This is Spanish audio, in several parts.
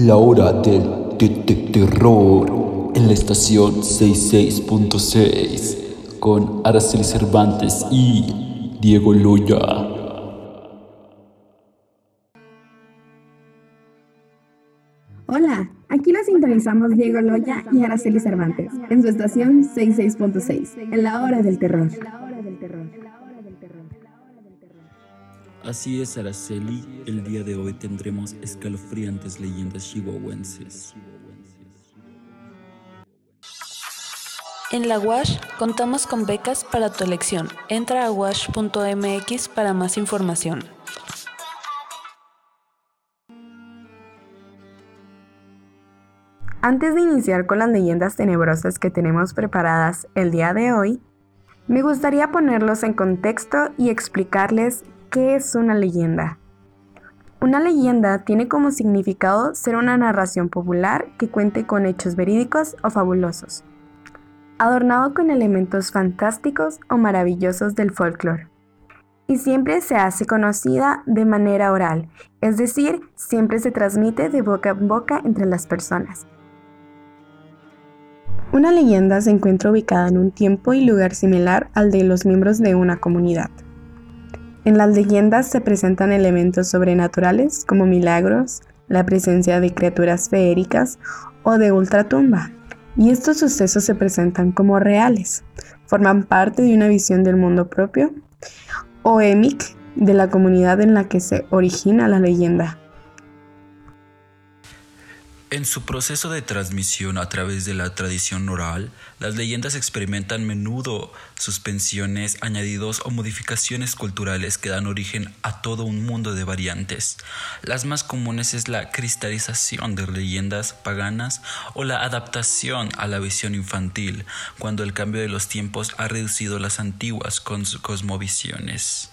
La hora del terror en la estación 66.6 con Araceli Cervantes y Diego Loya. Hola, aquí lo sintonizamos Diego Loya y Araceli Cervantes en su estación 66.6 en la hora del terror. Así es, Araceli. El día de hoy tendremos escalofriantes leyendas chihuahuenses. En la WASH contamos con becas para tu elección. Entra a wash.mx para más información. Antes de iniciar con las leyendas tenebrosas que tenemos preparadas el día de hoy, me gustaría ponerlos en contexto y explicarles ¿Qué es una leyenda? Una leyenda tiene como significado ser una narración popular que cuente con hechos verídicos o fabulosos, adornado con elementos fantásticos o maravillosos del folclore. Y siempre se hace conocida de manera oral, es decir, siempre se transmite de boca en boca entre las personas. Una leyenda se encuentra ubicada en un tiempo y lugar similar al de los miembros de una comunidad. En las leyendas se presentan elementos sobrenaturales como milagros, la presencia de criaturas feéricas o de ultratumba, y estos sucesos se presentan como reales, forman parte de una visión del mundo propio o emic de la comunidad en la que se origina la leyenda. En su proceso de transmisión a través de la tradición oral, las leyendas experimentan menudo suspensiones, añadidos o modificaciones culturales que dan origen a todo un mundo de variantes. Las más comunes es la cristalización de leyendas paganas o la adaptación a la visión infantil, cuando el cambio de los tiempos ha reducido las antiguas cosmovisiones.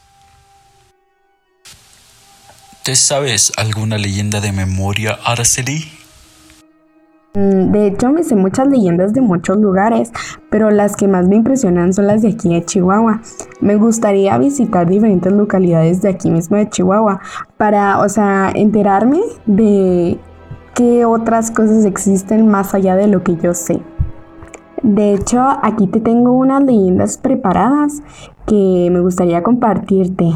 ¿Te sabes alguna leyenda de memoria, Araceli? Mm, de hecho, me sé muchas leyendas de muchos lugares, pero las que más me impresionan son las de aquí de Chihuahua. Me gustaría visitar diferentes localidades de aquí mismo de Chihuahua para, o sea, enterarme de qué otras cosas existen más allá de lo que yo sé. De hecho, aquí te tengo unas leyendas preparadas que me gustaría compartirte.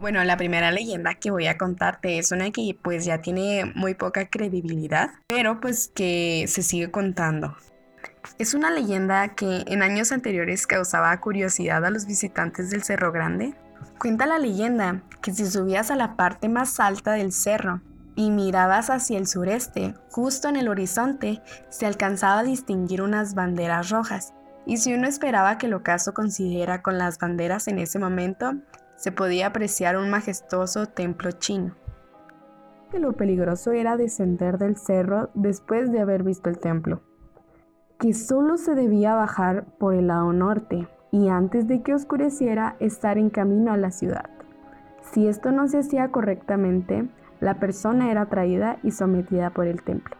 Bueno, la primera leyenda que voy a contarte es una que pues ya tiene muy poca credibilidad, pero pues que se sigue contando. Es una leyenda que en años anteriores causaba curiosidad a los visitantes del Cerro Grande. Cuenta la leyenda que si subías a la parte más alta del cerro y mirabas hacia el sureste, justo en el horizonte, se alcanzaba a distinguir unas banderas rojas. Y si uno esperaba que el ocaso considera con las banderas en ese momento, se podía apreciar un majestuoso templo chino. lo peligroso era descender del cerro después de haber visto el templo, que solo se debía bajar por el lado norte y antes de que oscureciera estar en camino a la ciudad. Si esto no se hacía correctamente, la persona era traída y sometida por el templo.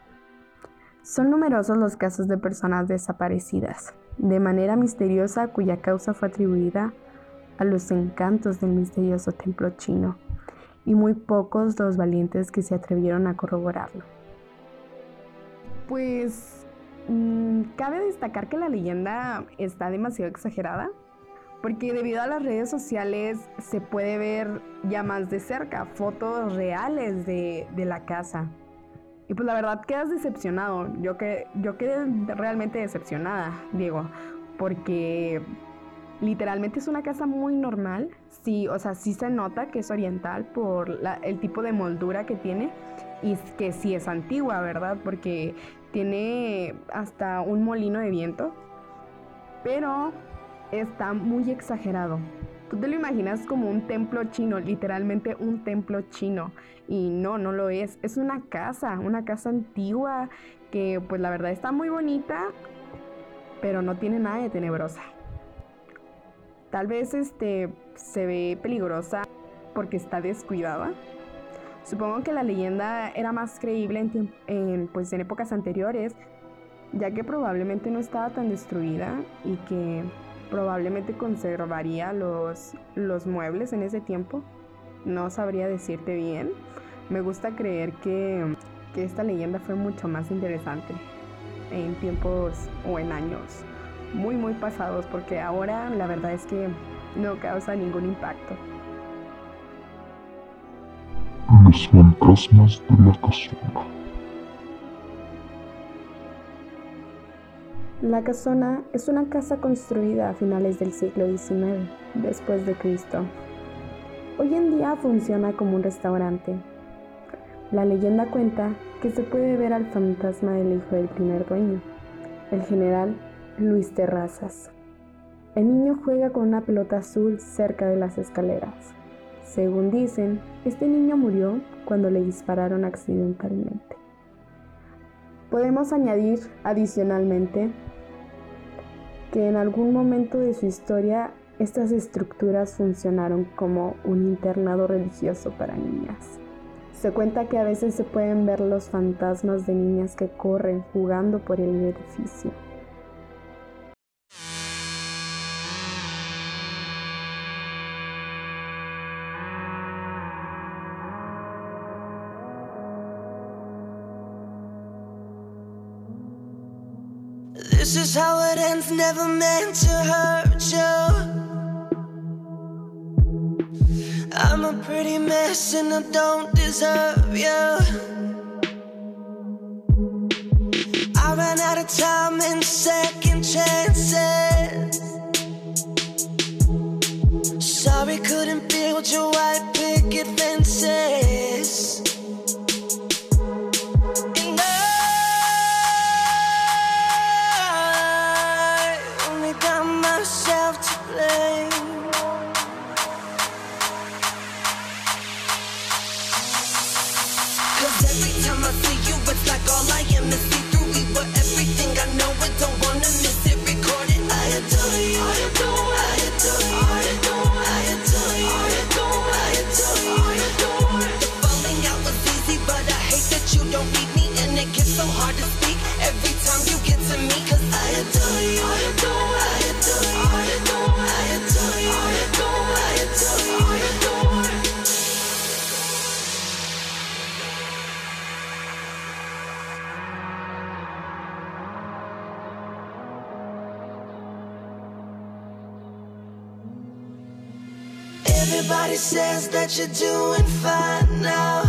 Son numerosos los casos de personas desaparecidas, de manera misteriosa cuya causa fue atribuida los encantos del misterioso templo chino, y muy pocos los valientes que se atrevieron a corroborarlo. Pues mm, cabe destacar que la leyenda está demasiado exagerada, porque debido a las redes sociales se puede ver ya más de cerca fotos reales de, la casa. Y pues la verdad quedas decepcionado. Yo, que, yo quedé realmente decepcionada, Diego, porque literalmente es una casa muy normal. Sí, o sea, sí se nota que es oriental por el tipo de moldura que tiene y que sí es antigua, ¿verdad? Porque tiene hasta un molino de viento, pero está muy exagerado. Tú te lo imaginas como un templo chino, literalmente un templo chino. Y no, no lo es. Es una casa, una casa antigua que pues la verdad está muy bonita, pero no tiene nada de tenebrosa. Tal vez este, se ve peligrosa porque está descuidada. Supongo que la leyenda era más creíble en, pues, en épocas anteriores, ya que probablemente no estaba tan destruida y que probablemente conservaría los, los muebles en ese tiempo. No sabría decirte bien. Me gusta creer que, que esta leyenda fue mucho más interesante en tiempos o en años muy muy pasados porque ahora la verdad es que no causa ningún impacto. Los fantasmas de la casona. La casona es una casa construida a finales del siglo XIX, después de Cristo. Hoy en día funciona como un restaurante. La leyenda cuenta que se puede ver al fantasma del hijo del primer dueño, el general Luis Terrazas. El niño juega con una pelota azul cerca de las escaleras. Según dicen, este niño murió cuando le dispararon accidentalmente. Podemos añadir adicionalmente que en algún momento de su historia estas estructuras funcionaron como un internado religioso para niñas. Se cuenta que a veces se pueden ver los fantasmas de niñas que corren jugando por el edificio. It never meant to hurt you. I'm a pretty mess and I don't deserve you. I ran out of time and second chances. Sorry, couldn't build your Everybody says that you're doing fine now.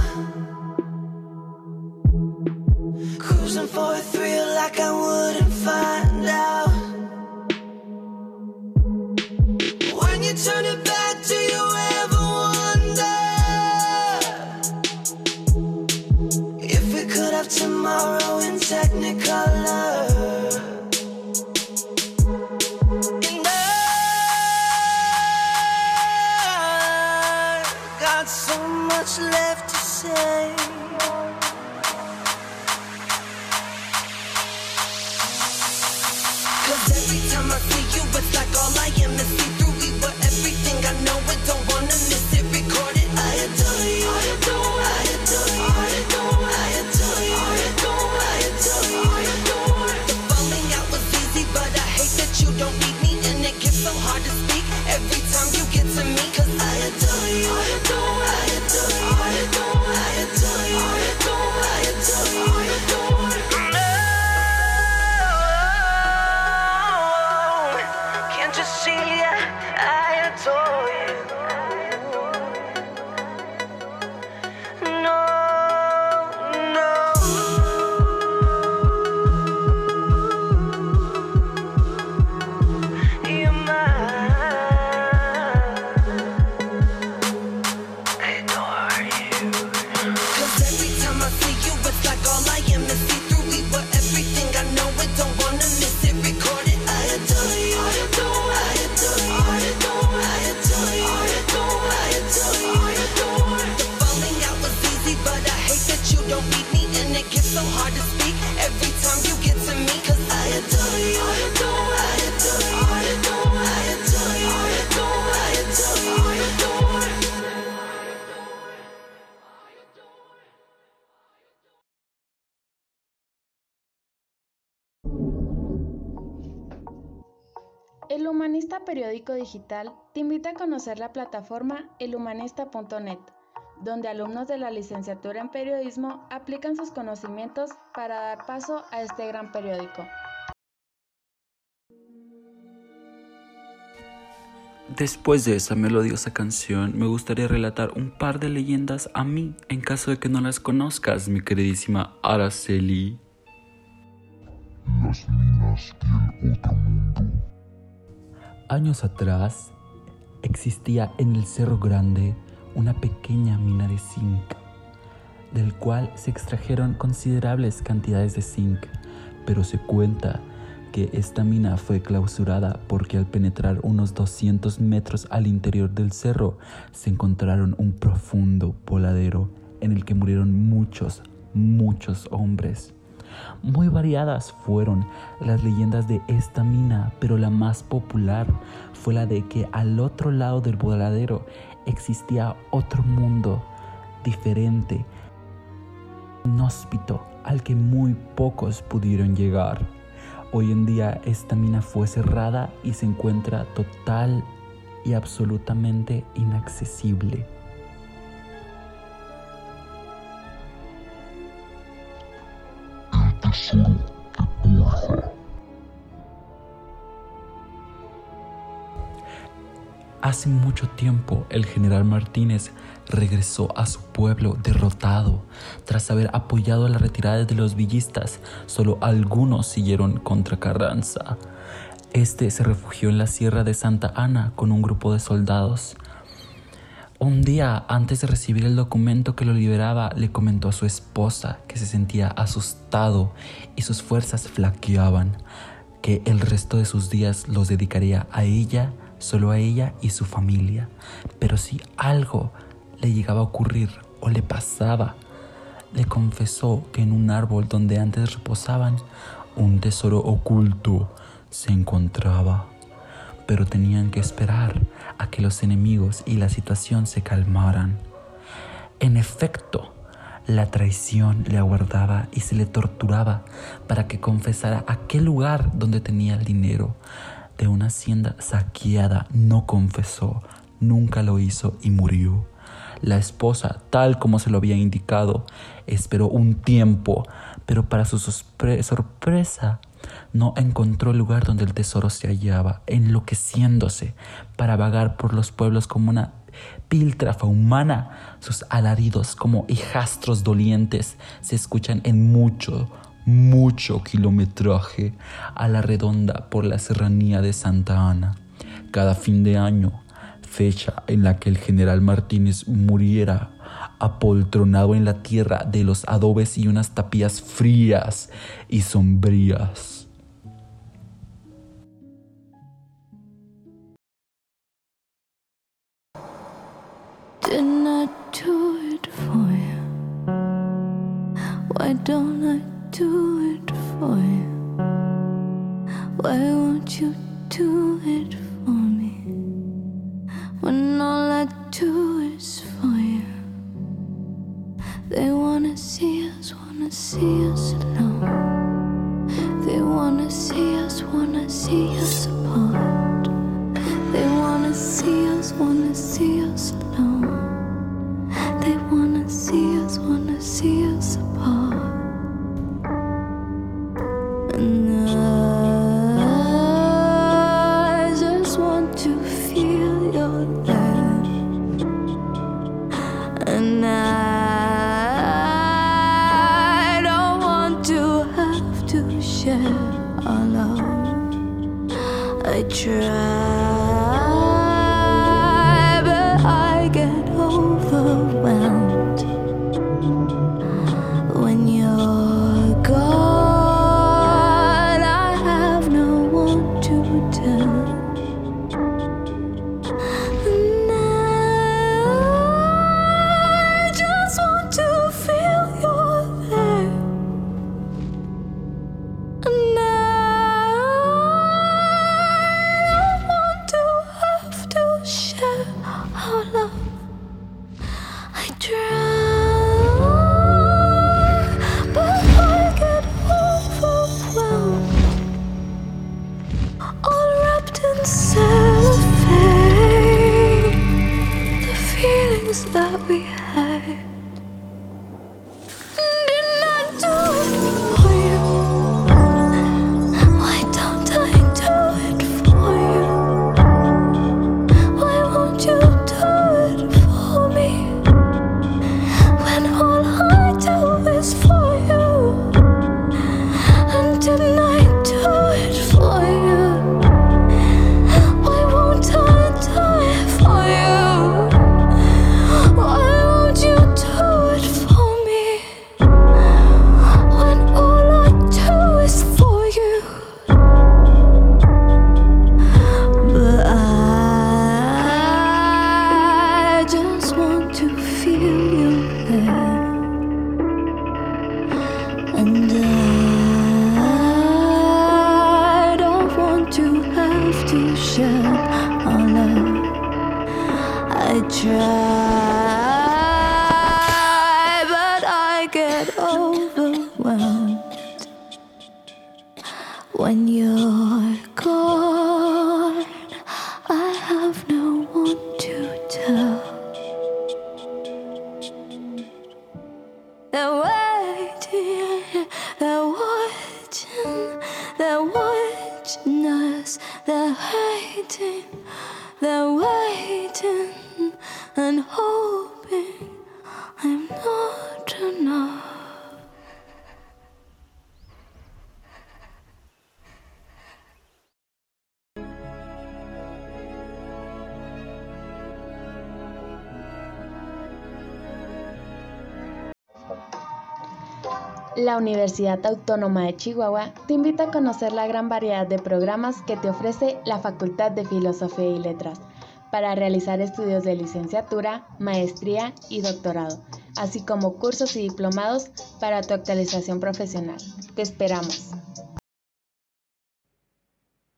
Cruising for a thrill like I wouldn't Periódico Digital te invita a conocer la plataforma elhumanista.net, donde alumnos de la licenciatura en periodismo aplican sus conocimientos para dar paso a este gran periódico. Después de esa melodiosa canción, me gustaría relatar un par de leyendas a mí, en caso de que no las conozcas, mi queridísima Araceli. Las minas y el otro mundo. Años atrás, existía en el Cerro Grande una pequeña mina de zinc, del cual se extrajeron considerables cantidades de zinc, pero se cuenta que esta mina fue clausurada porque al penetrar unos 200 metros al interior del cerro se encontraron un profundo voladero en el que murieron muchos, muchos hombres. Muy variadas fueron las leyendas de esta mina, pero la más popular fue la de que al otro lado del voladero existía otro mundo diferente, inhóspito, al que muy pocos pudieron llegar. Hoy en día esta mina fue cerrada y se encuentra total y absolutamente inaccesible. Hace mucho tiempo el general Martínez regresó a su pueblo derrotado. Tras haber apoyado la retirada de los villistas, solo algunos siguieron contra Carranza. Este se refugió en la sierra de Santa Ana con un grupo de soldados. Un día antes de recibir el documento que lo liberaba, le comentó a su esposa que se sentía asustado y sus fuerzas flaqueaban, que el resto de sus días los dedicaría a ella, solo a ella y su familia. Pero si algo le llegaba a ocurrir o le pasaba, le confesó que en un árbol donde antes reposaban un tesoro oculto se encontraba. Pero tenían que esperar a que los enemigos y la situación se calmaran. En efecto, la traición le aguardaba y se le torturaba para que confesara aquel lugar donde tenía el dinero. De una hacienda saqueada no confesó, nunca lo hizo y murió. La esposa, tal como se lo había indicado, esperó un tiempo, pero para su sorpresa no encontró el lugar donde el tesoro se hallaba, enloqueciéndose para vagar por los pueblos como una píltrafa humana. Sus alaridos como hijastros dolientes se escuchan en mucho, mucho kilometraje a la redonda por la serranía de Santa Ana. Cada fin de año, fecha en la que el general Martínez muriera apoltronado en la tierra de los adobes y unas tapías frías y sombrías. Why don't I do it for you? Why won't you do it for me? When all I do is for you. They wanna see us, wanna see us alone. They wanna see us, wanna see us apart. things that we 觉。La Universidad Autónoma de Chihuahua te invita a conocer la gran variedad de programas que te ofrece la Facultad de Filosofía y Letras para realizar estudios de licenciatura, maestría y doctorado, así como cursos y diplomados para tu actualización profesional. Te esperamos.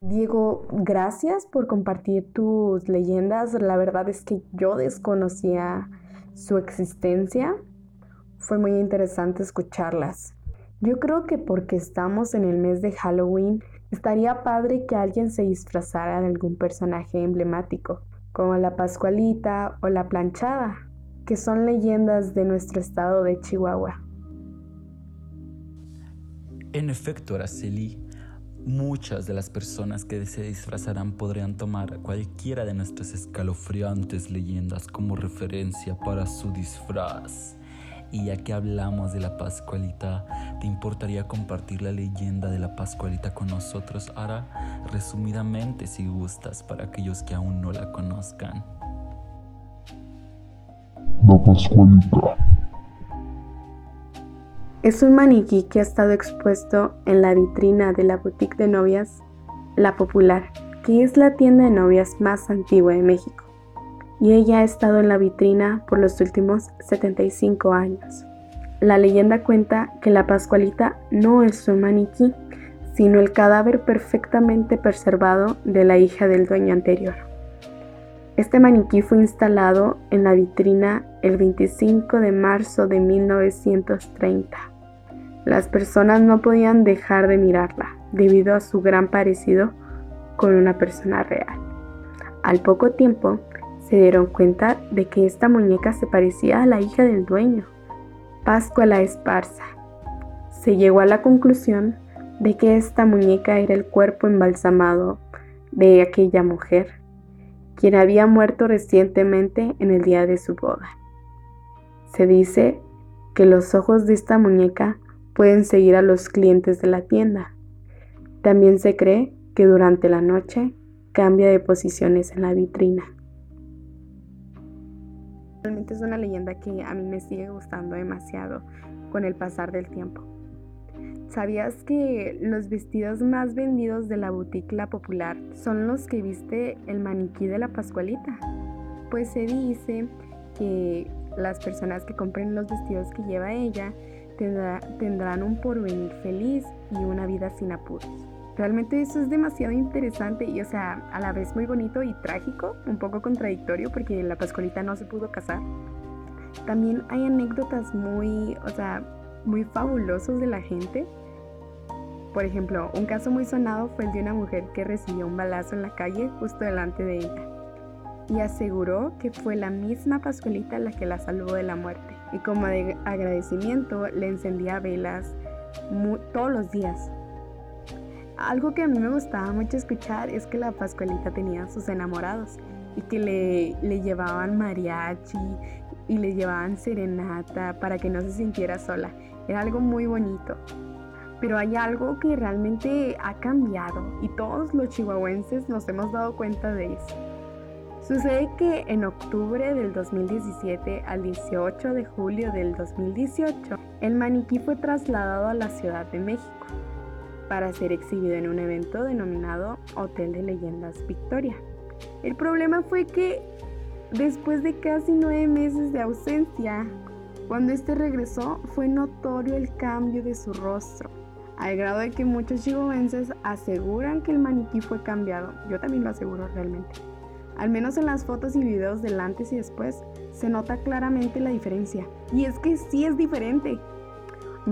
Diego, gracias por compartir tus leyendas. La verdad es que yo desconocía su existencia. Fue muy interesante escucharlas. Yo creo que porque estamos en el mes de Halloween, estaría padre que alguien se disfrazara de algún personaje emblemático, como la Pascualita o la Planchada, que son leyendas de nuestro estado de Chihuahua. En efecto, Araceli, muchas de las personas que se disfrazarán podrían tomar cualquiera de nuestras escalofriantes leyendas como referencia para su disfraz. Y ya que hablamos de la Pascualita, ¿te importaría compartir la leyenda de la Pascualita con nosotros, Ara? Resumidamente, si gustas, para aquellos que aún no la conozcan. La Pascualita. Es un maniquí que ha estado expuesto en la vitrina de la boutique de novias La Popular, que es la tienda de novias más antigua de México. Y ella ha estado en la vitrina por los últimos 75 años. La leyenda cuenta que la Pascualita no es un maniquí, sino el cadáver perfectamente preservado de la hija del dueño anterior. Este maniquí fue instalado en la vitrina el 25 de marzo de 1930. Las personas no podían dejar de mirarla debido a su gran parecido con una persona real. Al poco tiempo se dieron cuenta de que esta muñeca se parecía a la hija del dueño, Pascua la Esparza. Se llegó a la conclusión de que esta muñeca era el cuerpo embalsamado de aquella mujer, quien había muerto recientemente en el día de su boda. Se dice que los ojos de esta muñeca pueden seguir a los clientes de la tienda. También se cree que durante la noche cambia de posiciones en la vitrina. Realmente es una leyenda que a mí me sigue gustando demasiado con el pasar del tiempo. ¿Sabías que los vestidos más vendidos de la boutique La Popular son los que viste el maniquí de la Pascualita? Pues se dice que las personas que compren los vestidos que lleva ella tendrá- tendrán un porvenir feliz y una vida sin apuros. Realmente eso es demasiado interesante y, o sea, a la vez muy bonito y trágico, un poco contradictorio porque la Pascualita no se pudo casar. También hay anécdotas muy, o sea, muy fabulosos de la gente. Por ejemplo, un caso muy sonado fue el de una mujer que recibió un balazo en la calle justo delante de ella. y aseguró que fue la misma Pascualita la que la salvó de la muerte. Y como de agradecimiento le encendía velas todos los días. Algo que a mí me gustaba mucho escuchar es que la Pascualita tenía sus enamorados y que le, le llevaban mariachi y le llevaban serenata para que no se sintiera sola. Era algo muy bonito. Pero hay algo que realmente ha cambiado y todos los chihuahuenses nos hemos dado cuenta de eso. Sucede que en octubre del 2017 al 18 de julio del 2018, el maniquí fue trasladado a la Ciudad de México para ser exhibido en un evento denominado Hotel de Leyendas Victoria. El problema fue que después de casi nueve meses de ausencia, cuando este regresó fue notorio el cambio de su rostro, al grado de que muchos chihuahuenses aseguran que el maniquí fue cambiado. Yo también lo aseguro realmente. Al menos en las fotos y videos del antes y después se nota claramente la diferencia. Y es que sí es diferente.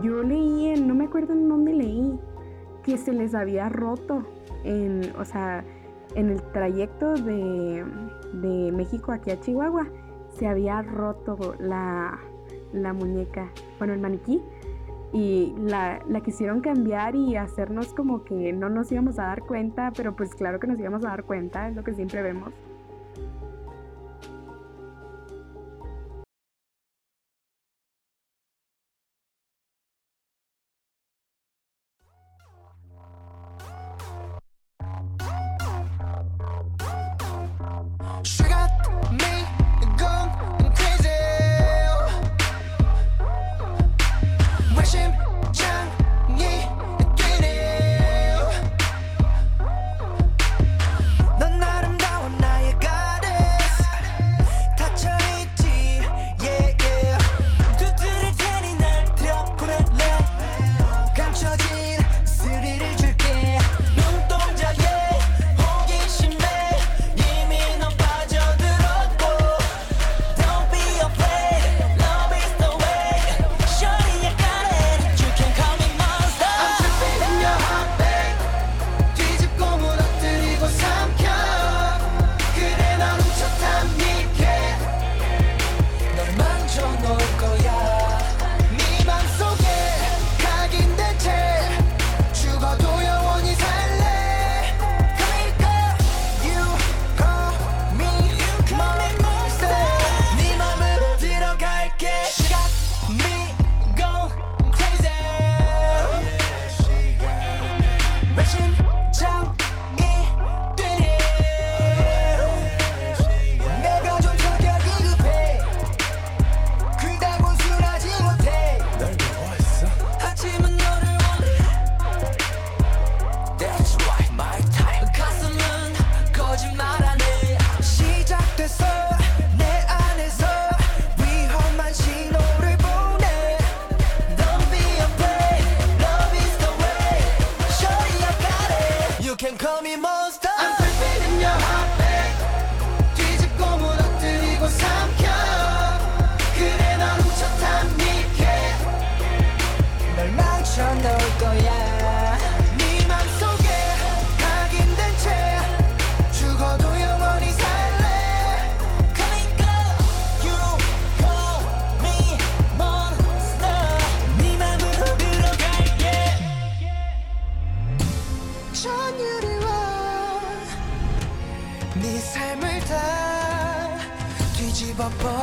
Yo leí en, no me acuerdo en dónde leí, que se les había roto en, o sea, en el trayecto de, de México aquí a Chihuahua, se había roto la, la muñeca, bueno, el maniquí, y la, la quisieron cambiar y hacernos como que no nos íbamos a dar cuenta, pero pues claro que nos íbamos a dar cuenta, es lo que siempre vemos. tell me more.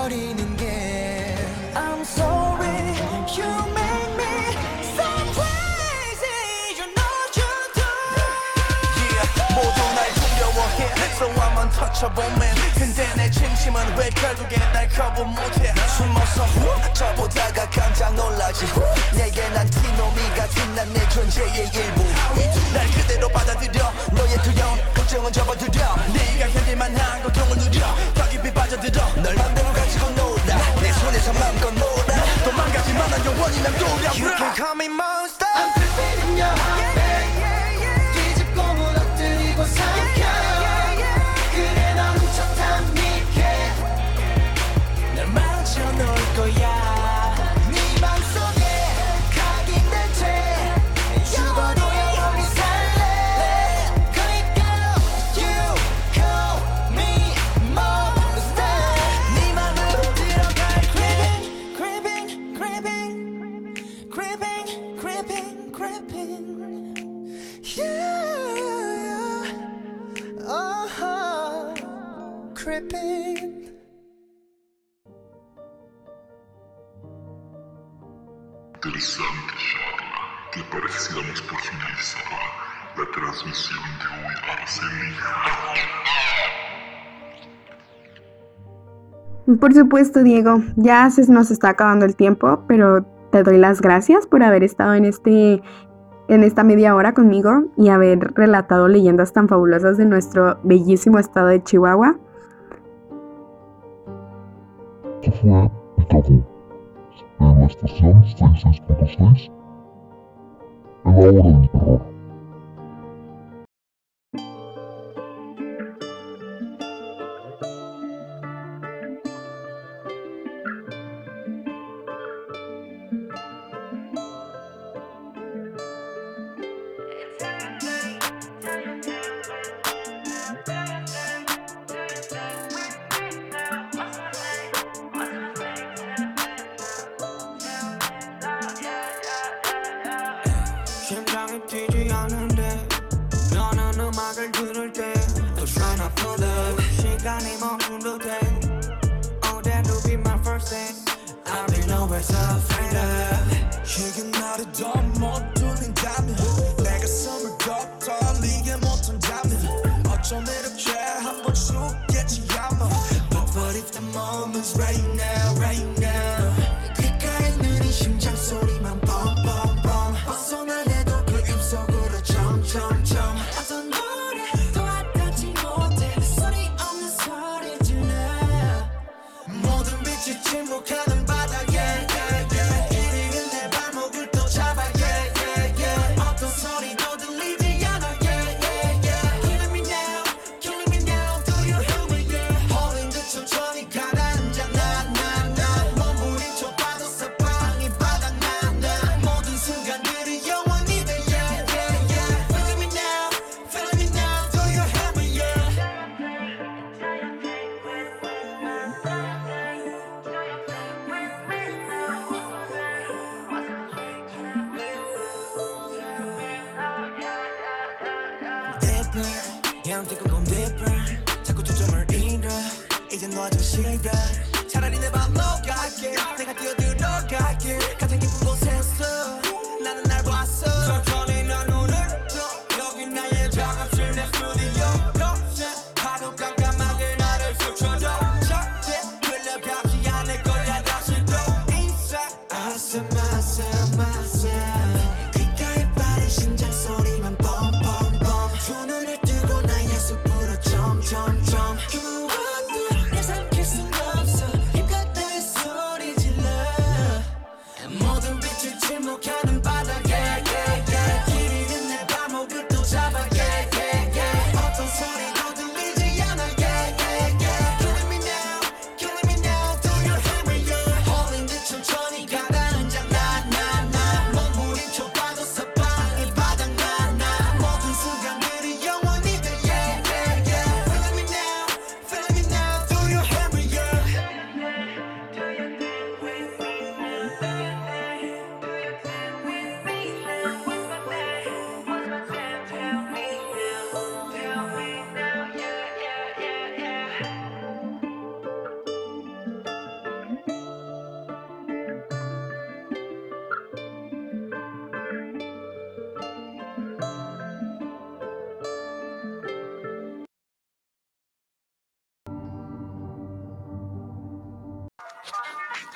버리는 게. I'm sorry you make me so crazy. You know you do. Yeah, 모두 날 두려워해. So I'm untouchable man. 근데 내 진심은 왜 결국에 날 거부 못해? 숨어서 후 저보다가 깜짝 놀라지 후. 내게 난 티노미 같은 난 내 존재의 일부 날 그대로 받아들여. 너의 두려움 걱정은 접어들여 네가 견딜만한 고통을 누려. 더 깊이 빠져들어. 널 맘대 you, can call me monster. I'm creeping in your heart. Interesante charla por la transmisión de hoy Por supuesto, Diego, ya se nos está acabando el tiempo, pero te doy las gracias por haber estado en este en esta media hora conmigo y haber relatado leyendas tan fabulosas de nuestro bellísimo estado de Chihuahua. fue y acabó. En la estación 66.6, en la hora del terror.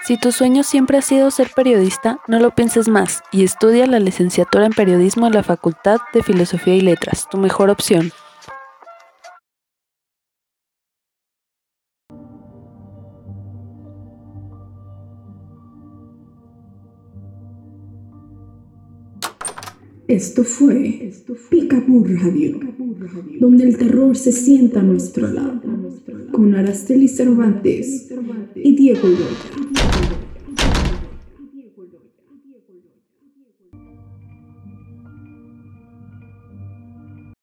Si tu sueño siempre ha sido ser periodista, no lo pienses más y estudia la licenciatura en periodismo en la Facultad de Filosofía y Letras, tu mejor opción. Esto fue Picaboo Radio, donde el terror se sienta a nuestro lado, con Araceli Cervantes y Diego Goya.